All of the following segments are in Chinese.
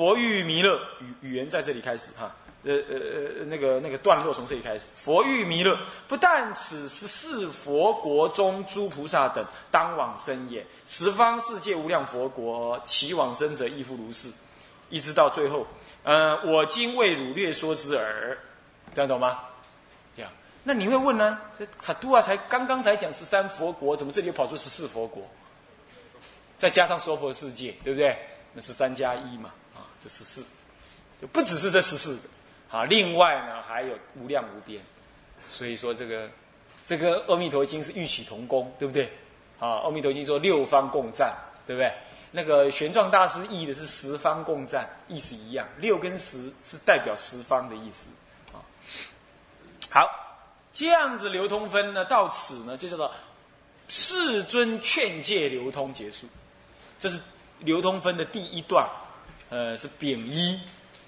佛欲弥勒语语言在这里开始哈，呃呃呃那个那个段落从这里开始。佛欲弥勒，不但此十四佛国中诸菩萨等当往生也，十方世界无量佛国，其往生者亦复如是，一直到最后，呃，我今为汝略说之耳，这样懂吗？这样，那你会问呢？卡杜啊，才刚刚才讲十三佛国，怎么这里又跑出十四佛国？再加上娑婆世界，对不对？那是三加一嘛。就十四，就不只是这十四个啊，另外呢还有无量无边，所以说这个这个阿弥陀经是异曲同工，对不对？啊，阿弥陀经说六方共赞，对不对？那个玄奘大师译的是十方共赞，意思一样，六跟十是代表十方的意思啊。好，这样子流通分呢，到此呢就叫做世尊劝诫流通结束，这是流通分的第一段。呃，是丙一，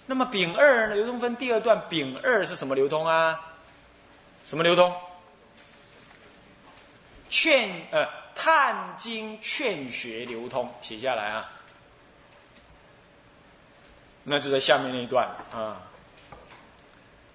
那么丙二呢？流通分第二段，丙二是什么流通啊？什么流通？劝呃，探经劝学流通，写下来啊。那就在下面那一段啊。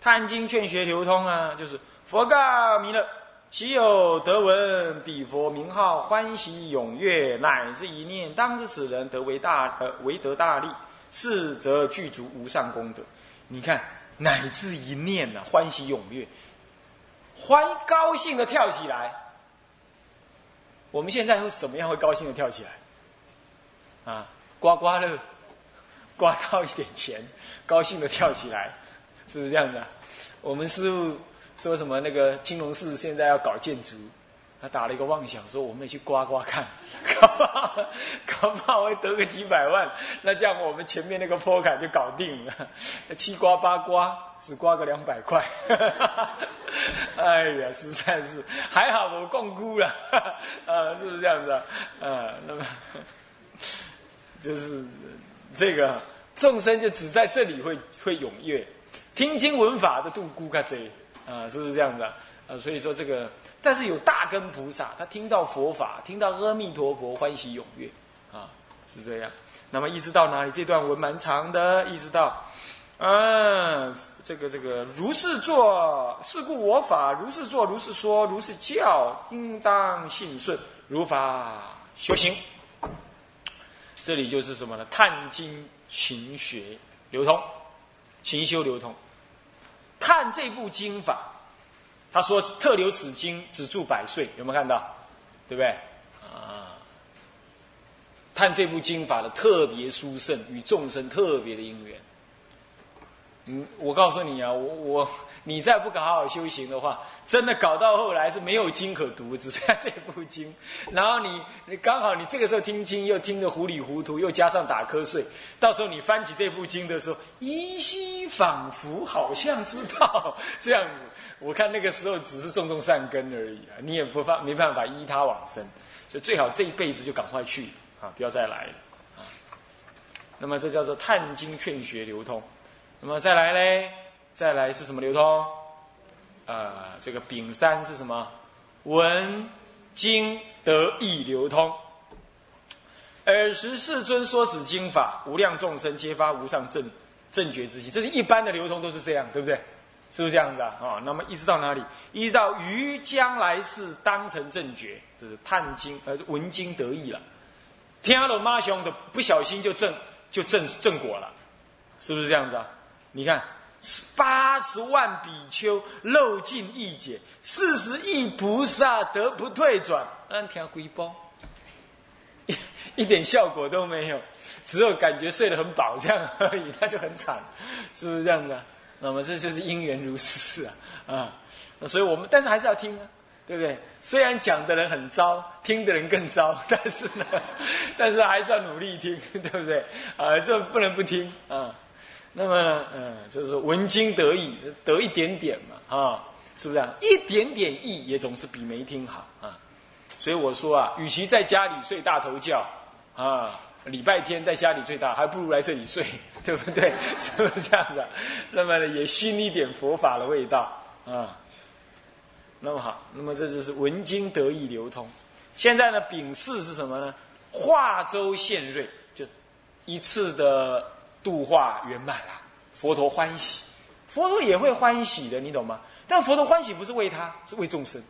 探经劝学流通啊，就是佛告弥勒：岂有得闻彼佛名号，欢喜踊跃，乃至一念，当知此人得为大呃，为得大利。是则具足无上功德，你看乃至一念呢，欢喜踊跃，欢高兴的跳起来。我们现在会怎么样？会高兴的跳起来？啊，刮刮乐，刮到一点钱，高兴的跳起来，是不是这样子？我们师傅说什么？那个青龙寺现在要搞建筑。他打了一个妄想，说我们也去刮刮看，搞不好，搞不好会得个几百万。那这样我们前面那个坡坎就搞定了，七刮八刮，只刮个两百块。哎呀，实在是还好我共估了，啊，是不是这样子啊？啊，那么就是这个众生就只在这里会会踊跃，听经闻法的度孤卡贼啊，是不是这样子啊？啊，所以说这个。但是有大根菩萨，他听到佛法，听到阿弥陀佛，欢喜踊跃，啊，是这样。那么一直到哪里？这段文蛮长的，一直到，嗯，这个这个如是做，是故我法如是做，如是说，如是教，应当信顺，如法修行。这里就是什么呢？探经勤学流通，勤修流通，探这部经法。他说：“特留此经，只住百岁，有没有看到？对不对？啊，看这部经法的特别殊胜，与众生特别的因缘。嗯，我告诉你啊，我我你再不搞好好修行的话，真的搞到后来是没有经可读，只剩下这部经。然后你你刚好你这个时候听经又听得糊里糊涂，又加上打瞌睡，到时候你翻起这部经的时候，依稀仿佛好像知道这样子。”我看那个时候只是种种善根而已啊，你也不法没办法依他往生，所以最好这一辈子就赶快去啊，不要再来了啊。那么这叫做探经劝学流通，那么再来嘞，再来是什么流通？啊，这个丙三是什么？闻经得意流通。尔时世尊说此经法，无量众生皆发无上正正觉之心，这是一般的流通都是这样，对不对？是不是这样子啊？啊，那么一直到哪里？一直到于将来世当成正觉，这是探经呃闻经得意了。听了妈兄的不小心就正就正正果了，是不是这样子啊？你看，八十万比丘漏尽一解，四十亿菩萨得不退转，安听鬼包，一 一点效果都没有，只有感觉睡得很饱这样而已，那就很惨，是不是这样子？那么这就是因缘如是啊，啊，所以我们但是还是要听啊，对不对？虽然讲的人很糟，听的人更糟，但是呢，但是还是要努力听，对不对？啊，这不能不听啊。那么，嗯，就是文经得意，得一点点嘛，啊，是不是啊？一点点意也总是比没听好啊。所以我说啊，与其在家里睡大头觉，啊。礼拜天在家里最大，还不如来这里睡，对不对？是不是这样子？那么呢也熏一点佛法的味道啊。那么好，那么这就是文经得意流通。现在呢，丙巳是什么呢？化州献瑞，就一次的度化圆满了，佛陀欢喜，佛陀也会欢喜的，你懂吗？但佛陀欢喜不是为他，是为众生，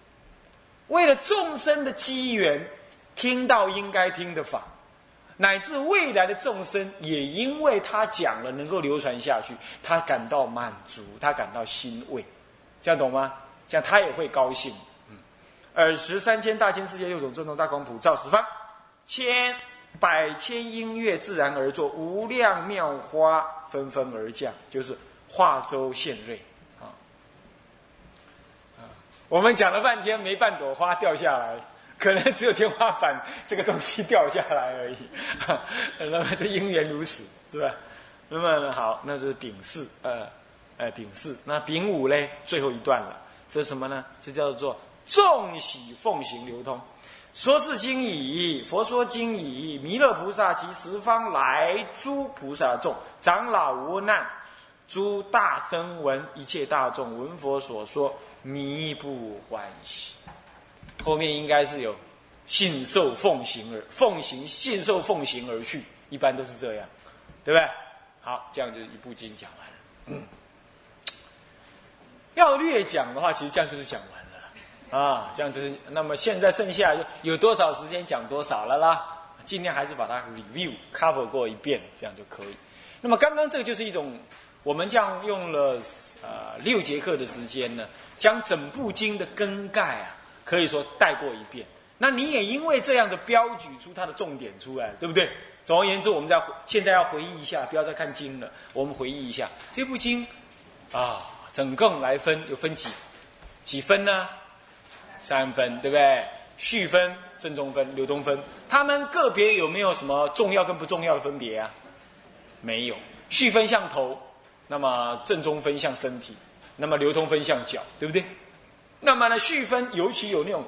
为了众生的机缘，听到应该听的法，乃至未来的众生也因为他讲了能够流传下去，他感到满足，他感到欣慰，这样懂吗？这样他也会高兴。嗯，尔时三千大千世界六种正宗大光普照十方，千百千音乐自然而作，无量妙花纷纷而降，就是化州现瑞。我们讲了半天，没半朵花掉下来，可能只有天花板这个东西掉下来而已。那么这因缘如此，是吧？那么好，那是丙四，呃，呃，丙四。那丙五嘞，最后一段了，这是什么呢？这叫做众喜奉行流通。说是经已，佛说经已，弥勒菩萨及十方来诸菩萨众，长老无难，诸大声闻，一切大众闻佛所说。弥不欢喜，后面应该是有信受奉行而奉行信受奉行而去，一般都是这样，对不对？好，这样就一部经讲完了。要略讲的话，其实这样就是讲完啊，这样就是。那么现在剩下有多少时间讲多少了啦？尽量还是把它 review cover 过一遍，这样就可以。那么刚刚这个就是一种，我们这样用了呃六节课的时间呢。将整部经的根概啊，可以说带过一遍。那你也因为这样的标举出它的重点出来，对不对？总而言之，我们在现在要回忆一下，不要再看经了。我们回忆一下这部经啊，整个来分有分几几分呢？三分，对不对？序分、正中分、流通分，它们个别有没有什么重要跟不重要的分别啊？没有。序分像头，那么正中分像身体。那么流通分像脚，对不对？那么呢，序分尤其有那种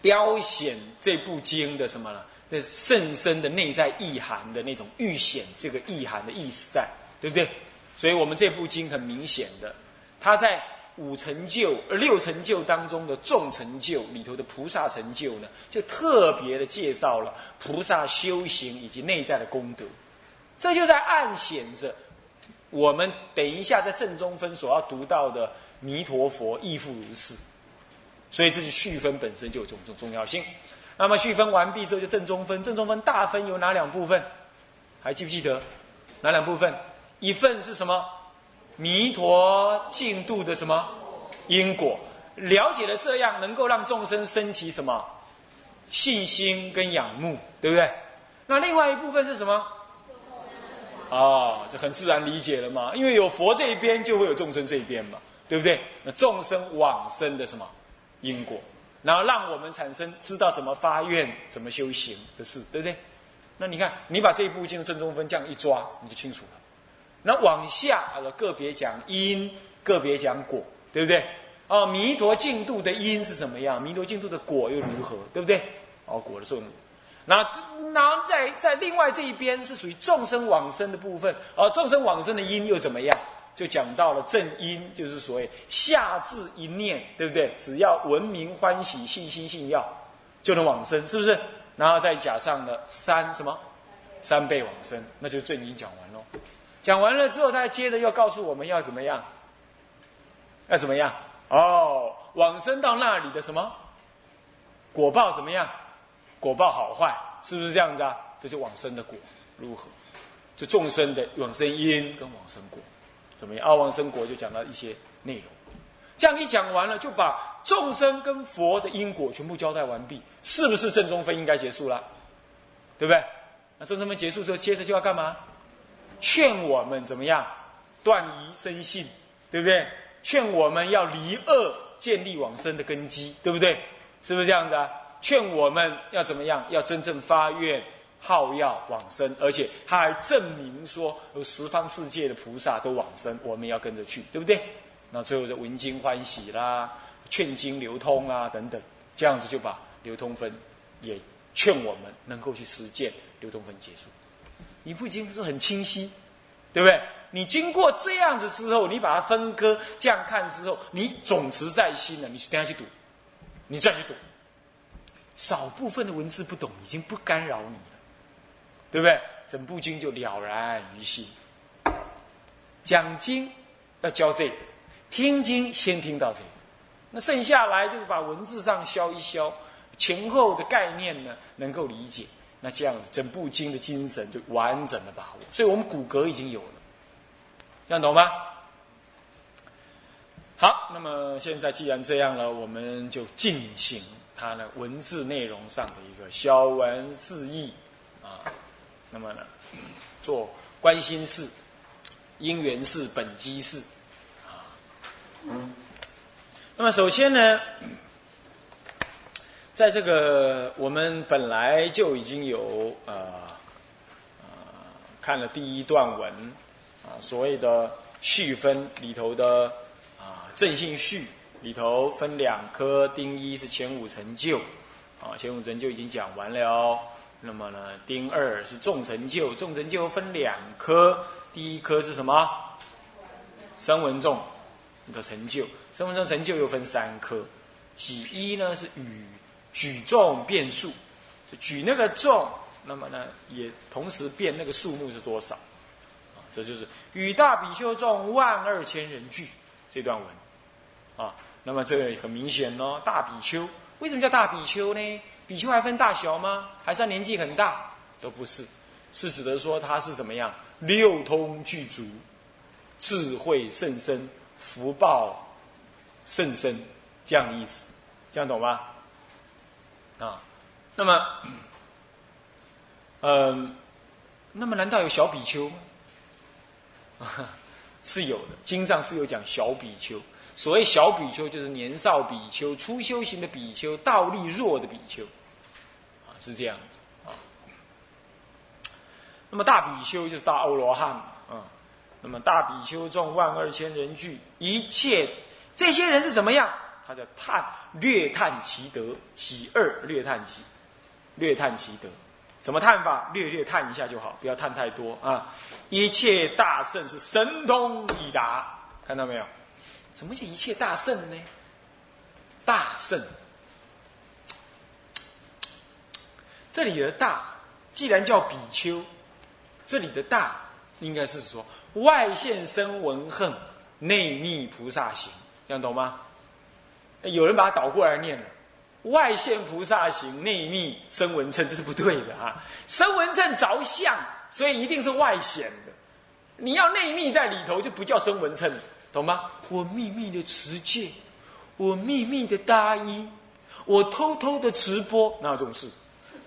标显这部经的什么呢？那甚深的内在意涵的那种预显这个意涵的意思在，对不对？所以我们这部经很明显的，它在五成就、六成就当中的众成就里头的菩萨成就呢，就特别的介绍了菩萨修行以及内在的功德，这就在暗显着。我们等一下在正中分所要读到的弥陀佛亦复如是，所以这是续分本身就有这种重要性。那么续分完毕之后就正中分，正中分大分有哪两部分？还记不记得？哪两部分？一份是什么？弥陀净度的什么因果？了解了这样，能够让众生升起什么信心跟仰慕，对不对？那另外一部分是什么？啊，就很自然理解了嘛，因为有佛这一边，就会有众生这一边嘛，对不对？那众生往生的什么因果，然后让我们产生知道怎么发愿、怎么修行的事，对不对？那你看，你把这一部经的正中分这样一抓，你就清楚了。那往下啊，个别讲因，个别讲果，对不对？哦，弥陀净度的因是怎么样？弥陀净度的果又如何？对不对？哦，果的作用。那那在在另外这一边是属于众生往生的部分，而众生往生的因又怎么样？就讲到了正因，就是所谓下至一念，对不对？只要闻名欢喜、信心信要，就能往生，是不是？然后再加上了三什么？三倍往生，那就正因讲完。讲完了之后，他接着又告诉我们要怎么样？要怎么样？哦，往生到那里的什么果报怎么样？果报好坏是不是这样子啊？这就往生的果如何？就众生的往生因跟往生果怎么样？啊，往生果就讲到一些内容。这样一讲完了，就把众生跟佛的因果全部交代完毕，是不是正中分应该结束了？对不对？那正中分结束之后，接着就要干嘛？劝我们怎么样断疑生信，对不对？劝我们要离恶，建立往生的根基，对不对？是不是这样子啊？劝我们要怎么样？要真正发愿，好要往生，而且他还证明说有十方世界的菩萨都往生，我们要跟着去，对不对？那最后是闻经欢喜啦，劝经流通啊等等，这样子就把流通分也劝我们能够去实践流通分结束。你不经是很清晰，对不对？你经过这样子之后，你把它分割这样看之后，你总持在心了，你等下去读，你再去读。少部分的文字不懂，已经不干扰你了，对不对？整部经就了然于心。讲经要教这个，听经先听到这个，那剩下来就是把文字上消一消，前后的概念呢能够理解，那这样子整部经的精神就完整的把握。所以我们骨骼已经有了，这样懂吗？好，那么现在既然这样了，我们就进行它的文字内容上的一个消文释义啊。那么呢，做关心事。因缘事本机事，啊，那么首先呢，在这个我们本来就已经有呃呃看了第一段文啊，所谓的序分里头的啊正性序里头分两科，丁一是前五成就啊，前五成就已经讲完了，那么呢，丁二是众成就，众成就分两科。第一科是什么？声闻众的成就，声闻众成就又分三科。几一呢是与举众变数，举那个众，那么呢也同时变那个数目是多少？啊，这就是与大比丘众万二千人聚这段文。啊，那么这个很明显哦，大比丘为什么叫大比丘呢？比丘还分大小吗？还是年纪很大？都不是，是指的说他是怎么样？六通具足，智慧甚深，福报甚深，这样的意思，这样懂吗？啊，那么，嗯，那么难道有小比丘吗？是有的，经上是有讲小比丘。所谓小比丘，就是年少比丘、初修行的比丘、道力弱的比丘，啊，是这样子啊。那么大比丘就是大欧罗汉啊，那么大比丘众万二千人聚，一切这些人是什么样？他叫叹略叹其德，喜二略叹其略叹其德，怎么叹法？略略叹一下就好，不要叹太多啊！一切大圣是神通已达，看到没有？怎么叫一切大圣呢？大圣，这里的大，既然叫比丘。这里的大应该是说外现声闻恨，内密菩萨行，这样懂吗？有人把它倒过来念了，外现菩萨行，内密生闻称，这是不对的啊！生闻称着相，所以一定是外显的。你要内密在里头，就不叫生闻称，懂吗？我秘密的持戒，我秘密的搭衣，我偷偷的直播，哪有这种事？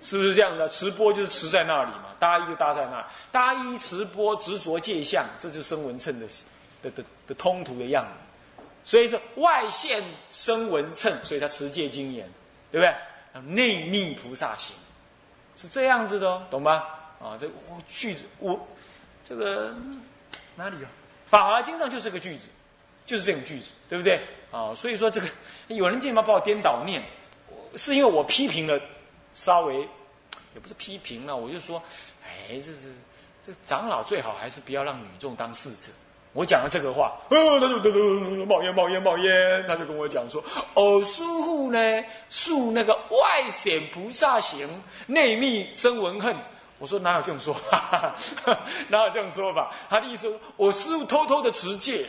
是不是这样的？持播就是持在那里嘛，搭衣就搭在那，搭衣持播执着界相，这就是声闻称的的的的通途的样子。所以说外现声闻称，所以他持戒精严，对不对？内密菩萨行，是这样子的哦，懂吗？啊，这句子我这个哪里啊？法华经上就是个句子，就是这种句子，对不对？啊，所以说这个有人竟然把我颠倒念，是因为我批评了。稍微也不是批评了，我就说，哎，这是这长老最好还是不要让女众当侍者。我讲了这个话，呃，他就噔噔冒烟冒烟冒烟，他就跟我讲说，哦，师傅呢，树那个外显菩萨行，内密生文恨。我说哪有这种说法？哪有这种说法？他的意思，我师傅偷偷的持戒。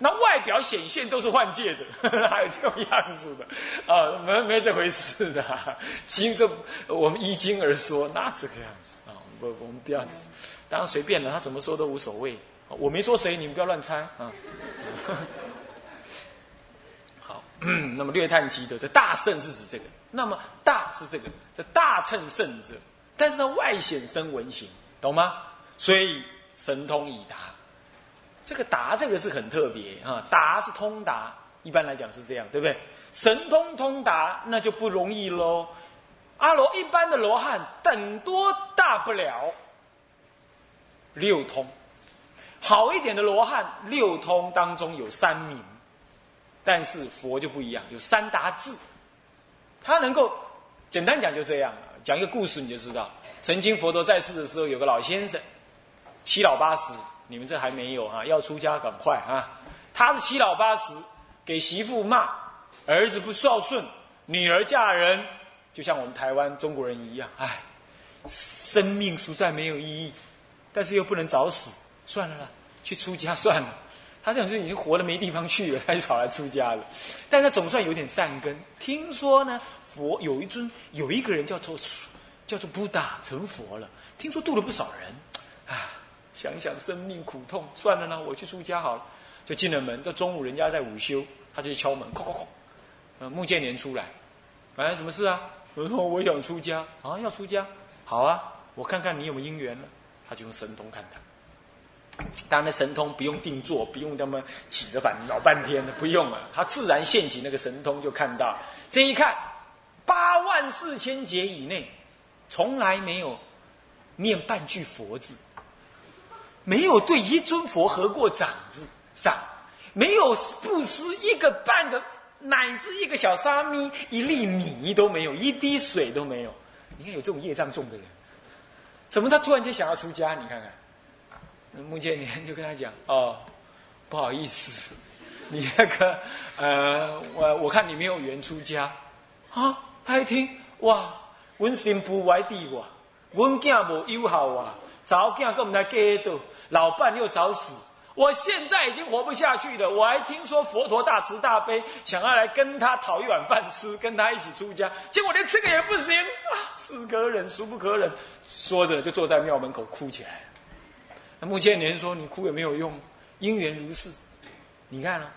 那外表显现都是幻界的，还有这种样子的啊？没没这回事的。经这我们依经而说，那这个样子啊？不，我们不要，当然随便了，他怎么说都无所谓。我没说谁，你们不要乱猜啊。好，那么略叹其德，这大圣是指这个。那么大是这个，这大乘圣者，但是呢外显生闻行，懂吗？所以神通已达。这个达这个是很特别啊，达是通达，一般来讲是这样，对不对？神通通达那就不容易喽。阿罗一般的罗汉，等多大不了六通，好一点的罗汉六通当中有三名，但是佛就不一样，有三达字，他能够简单讲就这样，讲一个故事你就知道。曾经佛陀在世的时候，有个老先生，七老八十。你们这还没有哈，要出家赶快啊！他是七老八十，给媳妇骂，儿子不孝顺，女儿嫁人，就像我们台湾中国人一样，哎，生命实在没有意义，但是又不能早死，算了啦，去出家算了。他这种是已经活得没地方去了，他就跑来出家了。但他总算有点善根。听说呢，佛有一尊，有一个人叫做叫做布达成佛了。听说度了不少人，啊，想想生命苦痛，算了呢，我去出家好了。就进了门，到中午人家在午休，他就敲门，叩叩叩。呃，穆建连出来，哎，什么事啊？我说我想出家啊，要出家，好啊，我看看你有没有姻缘了。他就用神通看他，当然神通不用定做，不用他们挤着板老半天的，不用了，他自然现起那个神通就看到。这一看，八万四千劫以内，从来没有念半句佛字，没有对一尊佛合过掌子上，没有布施一个半个。乃至一个小沙弥、一粒米都没有，一滴水都没有。你看有这种业障重的人，怎么他突然间想要出家？你看看，穆建年就跟他讲：“哦，不好意思，你那个呃，我我看你没有缘出家啊。”他一听，哇，我心不歪地哇，我囝无友好啊，早囝跟我们来给到，老伴又早死。我现在已经活不下去了，我还听说佛陀大慈大悲，想要来跟他讨一碗饭吃，跟他一起出家，结果连这个也不行啊！是可忍，孰不可忍？说着就坐在庙门口哭起来。那穆建连说：“你哭也没有用，因缘如是。你看啊，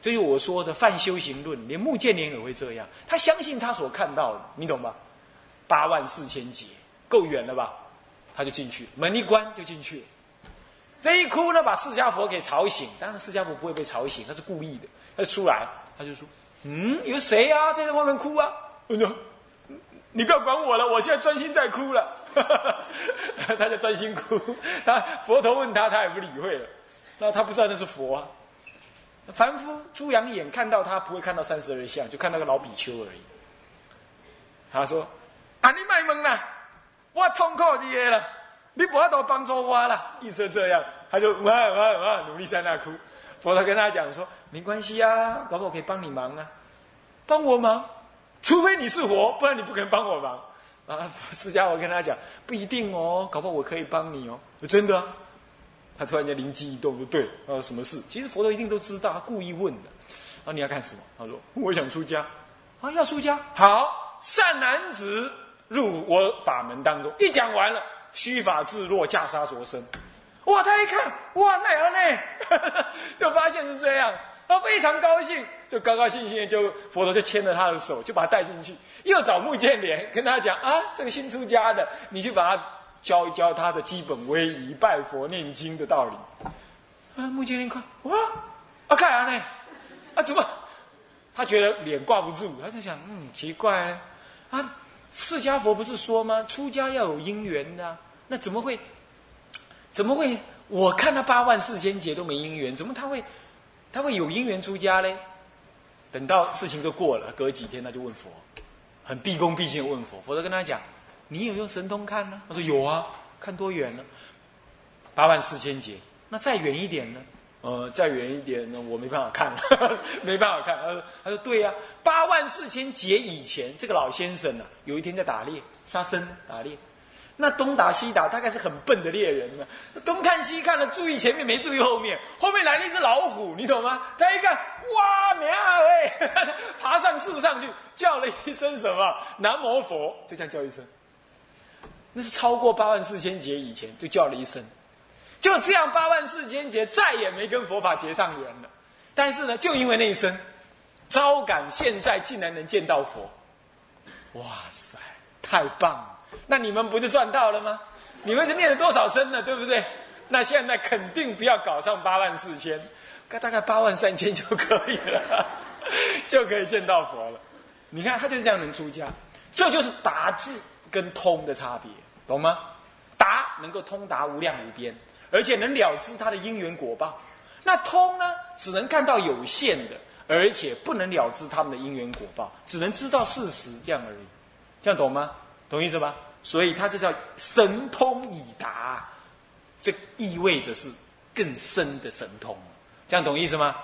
这就我说的泛修行论，连穆建连也会这样，他相信他所看到的，你懂吧？八万四千劫，够远了吧？他就进去，门一关就进去了。”这一哭呢，把释迦佛给吵醒。当然，释迦佛不会被吵醒，他是故意的。他就出来，他就说：“嗯，有谁啊，在这外面哭啊？”我说：“你不要管我了，我现在专心在哭了。” 他在专心哭。他佛陀问他，他也不理会了。那他不知道那是佛啊。凡夫猪羊眼看到他，不会看到三十二相，就看到个老比丘而已。他说：“啊，你卖萌了，我痛苦你了。”你不要多帮助我了，意思这样，他就哇哇哇努力在那哭。佛陀跟他讲说：“没关系啊，搞不好可以帮你忙啊，帮我忙，除非你是佛，不然你不可能帮我忙。”啊，释迦我跟他讲，不一定哦，搞不好我可以帮你哦，真的。他突然间灵机一动，就对，啊，什么事？其实佛陀一定都知道，他故意问的。啊，你要干什么？他说：“我想出家。”啊，要出家？好，善男子入我法门当中。一讲完了。虚法自若，袈裟着身。哇！他一看，哇，那样呢？就发现是这样，他非常高兴，就高高兴兴的就佛陀就牵着他的手，就把他带进去，又找穆建连跟他讲啊，这个新出家的，你去把他教一教他的基本威仪、拜佛念经的道理。啊，穆建连看，哇，啊，干啥呢？啊，怎么？他觉得脸挂不住，他在想，嗯，奇怪呢，啊。释迦佛不是说吗？出家要有因缘的，那怎么会？怎么会？我看他八万四千劫都没因缘，怎么他会？他会有因缘出家嘞？等到事情都过了，隔几天他就问佛，很毕恭毕敬问佛。佛陀跟他讲：“你有用神通看呢？”他说：“有啊，看多远呢？八万四千劫，那再远一点呢？”呃，再远一点呢，我没办法看了，没办法看。他说：“他说对呀，八万四千劫以前，这个老先生呢，有一天在打猎，杀生打猎，那东打西打，大概是很笨的猎人呢，东看西看了，注意前面没注意后面，后面来了一只老虎，你懂吗？他一看，哇，喵哎，爬上树上去，叫了一声什么？南无佛，就这样叫一声。那是超过八万四千劫以前就叫了一声。”就这样，八万四千劫再也没跟佛法结上缘了。但是呢，就因为那一声，招感现在竟然能见到佛，哇塞，太棒了！那你们不就赚到了吗？你们是念了多少生呢？对不对？那现在肯定不要搞上八万四千，大概八万三千就可以了，就可以见到佛了。你看他就是这样能出家，这就是达字跟通的差别，懂吗？达能够通达无量无边。而且能了知他的因缘果报，那通呢，只能看到有限的，而且不能了知他们的因缘果报，只能知道事实这样而已，这样懂吗？懂意思吧？所以他这叫神通已达，这意味着是更深的神通，这样懂意思吗？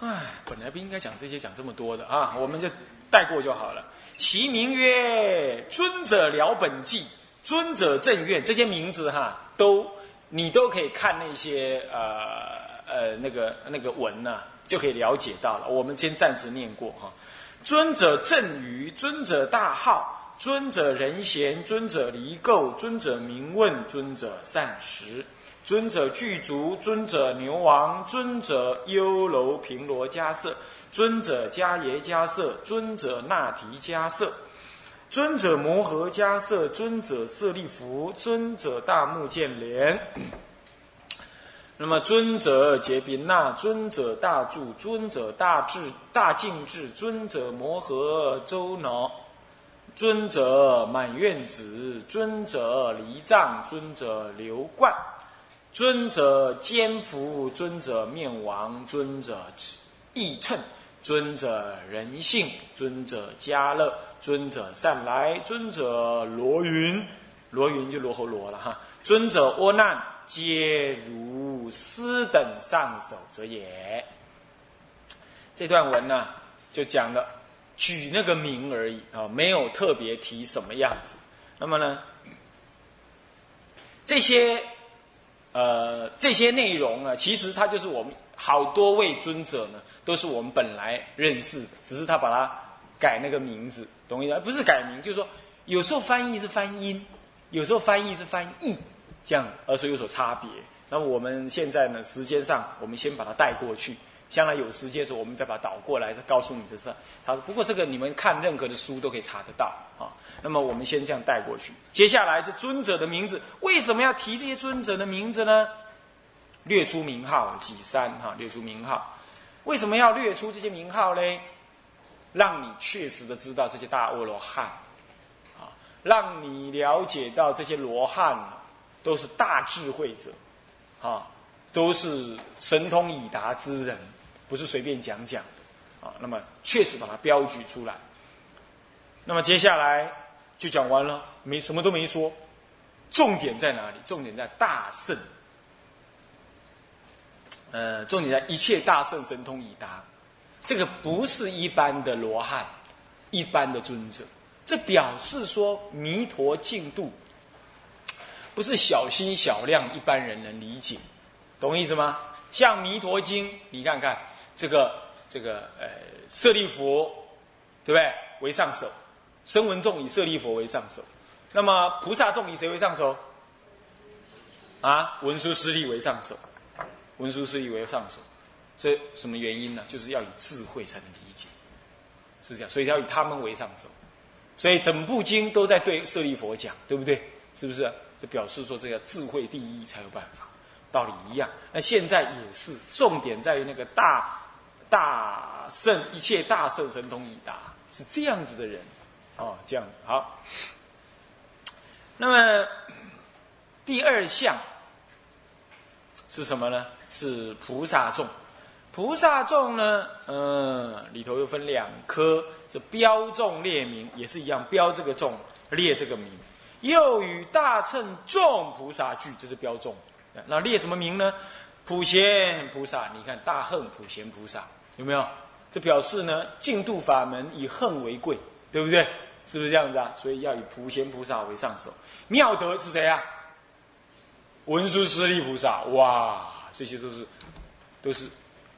唉，本来不应该讲这些，讲这么多的啊，我们就带过就好了。其名曰尊者了本纪。尊者正愿这些名字哈，都你都可以看那些呃呃那个那个文呢，就可以了解到了。我们先暂时念过哈。尊者正语，尊者大号，尊者仁贤，尊者离垢，尊者明问，尊者善食，尊者具足，尊者牛王，尊者优楼频罗迦舍，尊者迦耶迦舍，尊者那提迦舍。尊者摩诃迦瑟，尊者舍利弗，尊者大目犍连。那么尊者结宾那，尊者大住，尊者大智大净智，尊者摩诃周脑，尊者满愿子，尊者离藏，尊者流冠，尊者坚福，尊者面王，尊者义称。尊者人性，尊者家乐，尊者善来，尊者罗云，罗云就罗喉罗了哈。尊者窝难，皆如斯等上首者也。这段文呢，就讲了举那个名而已啊，没有特别提什么样子。那么呢，这些呃这些内容呢，其实它就是我们。好多位尊者呢，都是我们本来认识的，只是他把它改那个名字，懂意思？不是改名，就是说有时候翻译是翻音，有时候翻译是翻译，这样而是有所差别。那我们现在呢，时间上我们先把它带过去，将来有时间的时候，我们再把它倒过来，再告诉你这事。他说：“不过这个你们看任何的书都可以查得到啊。”那么我们先这样带过去。接下来这尊者的名字，为什么要提这些尊者的名字呢？列出名号几三哈，列出名号，为什么要列出这些名号嘞？让你确实的知道这些大阿罗汉，啊，让你了解到这些罗汉都是大智慧者，啊，都是神通已达之人，不是随便讲讲，啊，那么确实把它标举出来。那么接下来就讲完了，没什么都没说，重点在哪里？重点在大圣。呃，重点在一切大圣神通已达，这个不是一般的罗汉，一般的尊者，这表示说弥陀净度不是小心小量一般人能理解，懂意思吗？像弥陀经，你看看这个这个呃舍利佛，对不对？为上首，声闻众以舍利佛为上首，那么菩萨众以谁为上首？啊，文殊师利为上首。文殊师利为上首，这什么原因呢？就是要以智慧才能理解，是这样，所以要以他们为上首。所以整部经都在对舍利佛讲，对不对？是不是？就表示说这个智慧第一才有办法，道理一样。那现在也是，重点在于那个大大圣一切大圣神通已达，是这样子的人，哦，这样子好。那么第二项是什么呢？是菩萨众，菩萨众呢，嗯，里头又分两科，这标众列名也是一样，标这个众列这个名，又与大乘众菩萨聚，这是标众。那列什么名呢？普贤菩萨，你看大恨普贤菩萨有没有？这表示呢，净度法门以恨为贵，对不对？是不是这样子啊？所以要以普贤菩萨为上首。妙德是谁啊？文殊师利菩萨，哇！这些都是，都是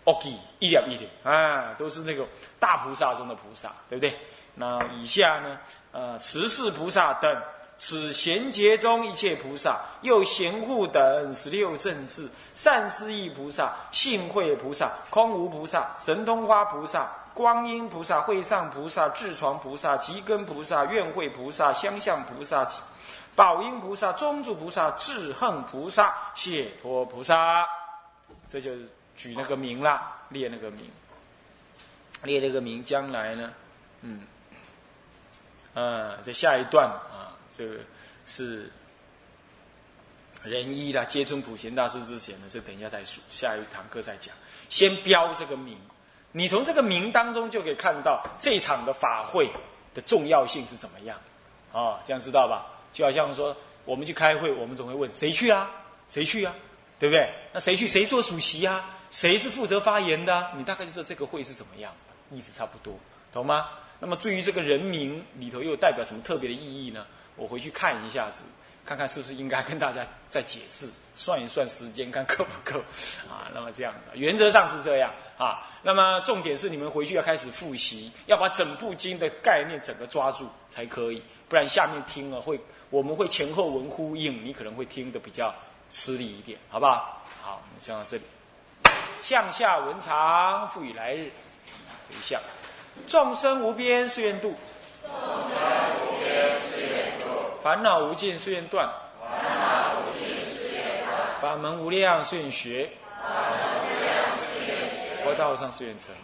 ，OK，一点一点啊，都是那个大菩萨中的菩萨，对不对？那以下呢，呃，慈氏菩萨等，此贤劫中一切菩萨，又贤护等十六正士，善思意菩萨、性慧菩萨、空无菩萨、神通花菩萨、观音菩萨、会上菩萨、智床菩萨、吉根菩萨、愿会菩萨、相向菩萨、宝音菩萨、中住菩萨、智恨菩萨、解脱菩萨。这就是举那个名啦，列那个名，列那个名，将来呢，嗯，呃，这下一段啊，这个是仁一啦，接尊普贤大师之前呢，这等一下再说，下一堂课再讲。先标这个名，你从这个名当中就可以看到这场的法会的重要性是怎么样啊？这样知道吧？就好像说，我们去开会，我们总会问谁去啊？谁去啊？对不对？那谁去？谁做主席啊？谁是负责发言的？你大概就知道这个会是怎么样，意思差不多，懂吗？那么至于这个人名里头又代表什么特别的意义呢？我回去看一下子，看看是不是应该跟大家再解释，算一算时间，看够不够啊？那么这样子，原则上是这样啊。那么重点是你们回去要开始复习，要把整部经的概念整个抓住才可以，不然下面听了会我们会前后文呼应，你可能会听得比较吃力一点，好不好？好，我们先到这里。向下文长，赋予来日。回向，众生无边誓愿度。众生无边誓愿度。烦恼无尽誓愿断。烦恼无尽誓愿断。法门无量誓愿学。法门无量誓愿学。佛道上誓愿成。